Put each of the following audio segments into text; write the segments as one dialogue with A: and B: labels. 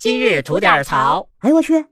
A: 今日吐点槽。
B: 哎呦，我去！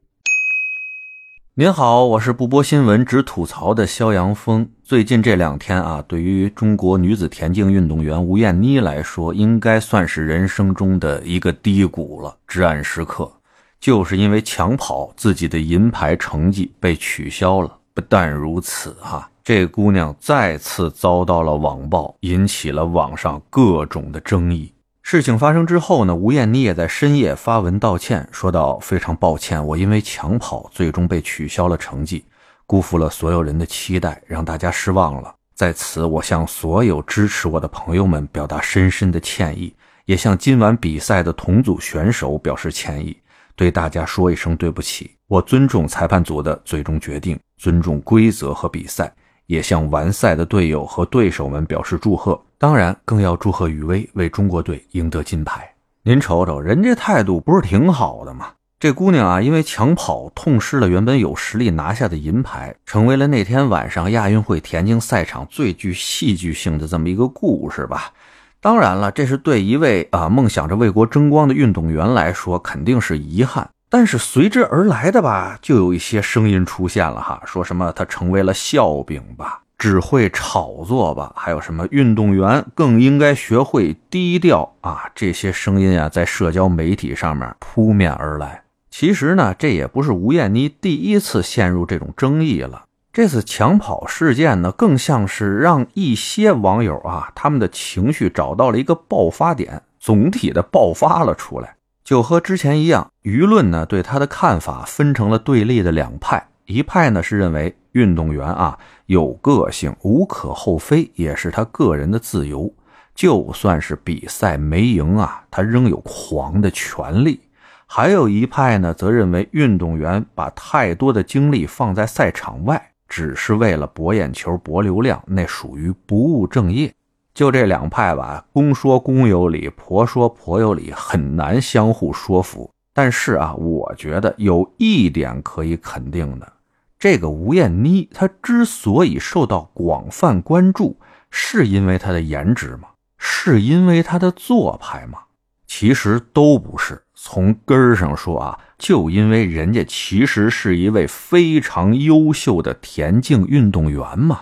C: 您好，我是不播新闻只吐槽的肖阳峰。最近这两天啊，对于中国女子田径运动员吴艳妮来说，应该算是人生中的一个低谷了，至暗时刻。就是因为抢跑，自己的银牌成绩被取消了。不但如此，哈，这姑娘再次遭到了网暴，引起了网上各种的争议。事情发生之后呢，吴艳妮也在深夜发文道歉，说道：“非常抱歉，我因为抢跑最终被取消了成绩，辜负了所有人的期待，让大家失望了。在此，我向所有支持我的朋友们表达深深的歉意，也向今晚比赛的同组选手表示歉意，对大家说一声对不起。我尊重裁判组的最终决定，尊重规则和比赛。”也向完赛的队友和对手们表示祝贺，当然更要祝贺雨薇为中国队赢得金牌。您瞅瞅，人家态度不是挺好的吗？这姑娘啊，因为抢跑痛失了原本有实力拿下的银牌，成为了那天晚上亚运会田径赛场最具戏剧性的这么一个故事吧。当然了，这是对一位啊梦想着为国争光的运动员来说，肯定是遗憾。但是随之而来的吧，就有一些声音出现了哈，说什么他成为了笑柄吧，只会炒作吧，还有什么运动员更应该学会低调啊，这些声音啊，在社交媒体上面扑面而来。其实呢，这也不是吴艳妮第一次陷入这种争议了，这次抢跑事件呢，更像是让一些网友啊，他们的情绪找到了一个爆发点，总体的爆发了出来。就和之前一样，舆论呢对他的看法分成了对立的两派。一派呢是认为运动员啊有个性，无可厚非，也是他个人的自由。就算是比赛没赢啊，他仍有狂的权利。还有一派呢则认为运动员把太多的精力放在赛场外，只是为了博眼球、博流量，那属于不务正业。就这两派吧，公说公有理，婆说婆有理，很难相互说服。但是啊，我觉得有一点可以肯定的，这个吴艳妮她之所以受到广泛关注，是因为她的颜值吗？是因为她的做派吗？其实都不是。从根儿上说啊，就因为人家其实是一位非常优秀的田径运动员嘛。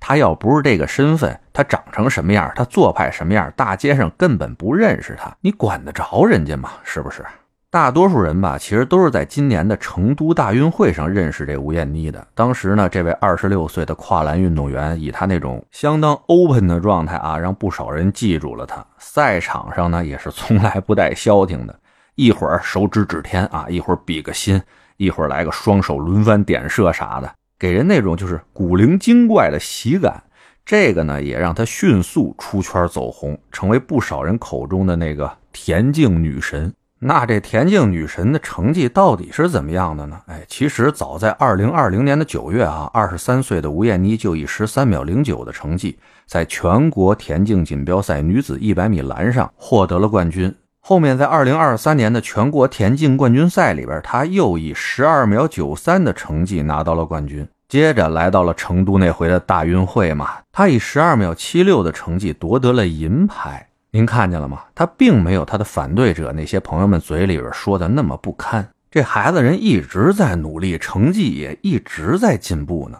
C: 他要不是这个身份，他长成什么样，他做派什么样，大街上根本不认识他，你管得着人家吗？是不是？大多数人吧，其实都是在今年的成都大运会上认识这吴艳妮的。当时呢，这位二十六岁的跨栏运动员，以他那种相当 open 的状态啊，让不少人记住了他。赛场上呢，也是从来不带消停的，一会儿手指指天啊，一会儿比个心，一会儿来个双手轮番点射啥的。给人那种就是古灵精怪的喜感，这个呢也让他迅速出圈走红，成为不少人口中的那个田径女神。那这田径女神的成绩到底是怎么样的呢？哎，其实早在二零二零年的九月啊，二十三岁的吴艳妮就以十三秒零九的成绩，在全国田径锦标赛女子一百米栏上获得了冠军。后面在二零二三年的全国田径冠军赛里边，她又以十二秒九三的成绩拿到了冠军。接着来到了成都那回的大运会嘛，她以十二秒七六的成绩夺得了银牌。您看见了吗？他并没有他的反对者那些朋友们嘴里边说的那么不堪。这孩子人一直在努力，成绩也一直在进步呢。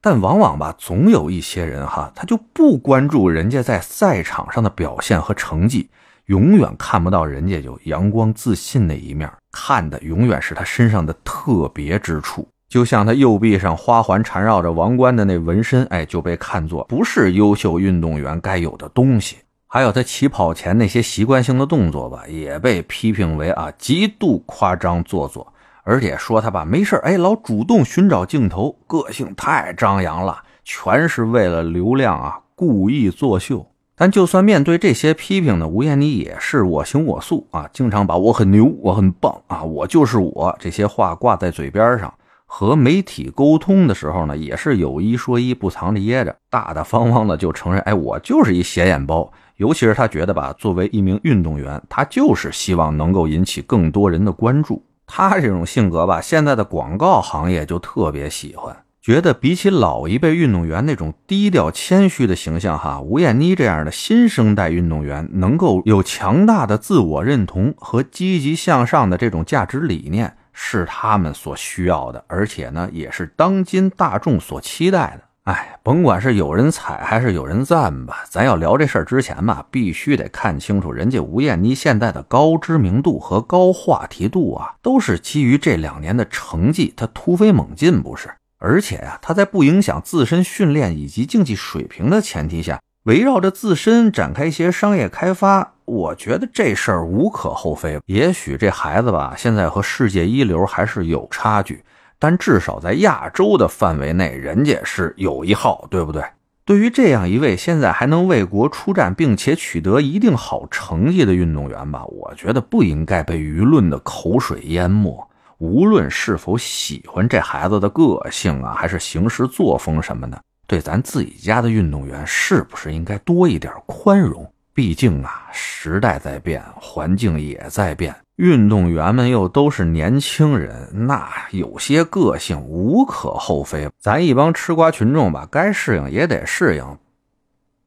C: 但往往吧，总有一些人哈，他就不关注人家在赛场上的表现和成绩。永远看不到人家有阳光自信那一面，看的永远是他身上的特别之处。就像他右臂上花环缠绕着王冠的那纹身，哎，就被看作不是优秀运动员该有的东西。还有他起跑前那些习惯性的动作吧，也被批评为啊极度夸张做作，而且说他吧没事哎老主动寻找镜头，个性太张扬了，全是为了流量啊，故意作秀。但就算面对这些批评呢，吴艳妮也是我行我素啊，经常把我很牛、我很棒啊，我就是我这些话挂在嘴边上。和媒体沟通的时候呢，也是有一说一，不藏着掖着，大大方方的就承认，哎，我就是一显眼包。尤其是他觉得吧，作为一名运动员，他就是希望能够引起更多人的关注。他这种性格吧，现在的广告行业就特别喜欢。觉得比起老一辈运动员那种低调谦虚的形象，哈，吴艳妮这样的新生代运动员能够有强大的自我认同和积极向上的这种价值理念，是他们所需要的，而且呢，也是当今大众所期待的。哎，甭管是有人踩还是有人赞吧，咱要聊这事儿之前吧，必须得看清楚人家吴艳妮现在的高知名度和高话题度啊，都是基于这两年的成绩，她突飞猛进，不是？而且呀，他在不影响自身训练以及竞技水平的前提下，围绕着自身展开一些商业开发，我觉得这事儿无可厚非。也许这孩子吧，现在和世界一流还是有差距，但至少在亚洲的范围内，人家是有一号，对不对？对于这样一位现在还能为国出战并且取得一定好成绩的运动员吧，我觉得不应该被舆论的口水淹没。无论是否喜欢这孩子的个性啊，还是行事作风什么的，对咱自己家的运动员，是不是应该多一点宽容？毕竟啊，时代在变，环境也在变，运动员们又都是年轻人，那有些个性无可厚非。咱一帮吃瓜群众吧，该适应也得适应，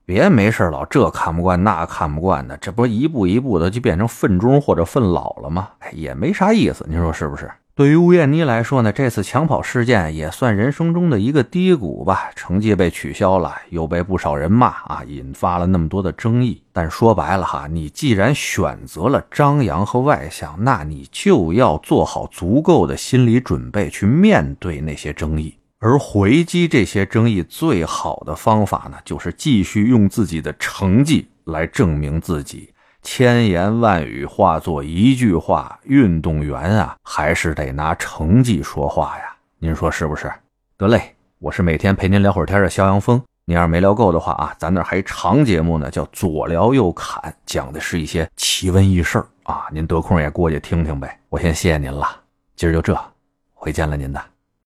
C: 别没事老这看不惯那看不惯的，这不一步一步的就变成愤中或者愤老了吗？也没啥意思，你说是不是？对于吴艳妮来说呢，这次抢跑事件也算人生中的一个低谷吧。成绩被取消了，又被不少人骂啊，引发了那么多的争议。但说白了哈，你既然选择了张扬和外向，那你就要做好足够的心理准备去面对那些争议。而回击这些争议最好的方法呢，就是继续用自己的成绩来证明自己。千言万语化作一句话，运动员啊，还是得拿成绩说话呀。您说是不是？得嘞，我是每天陪您聊会儿天的肖阳峰。您要是没聊够的话啊，咱那还长节目呢，叫左聊右侃，讲的是一些奇闻异事啊。您得空也过去听听呗。我先谢谢您了，今儿就这，回见了您的。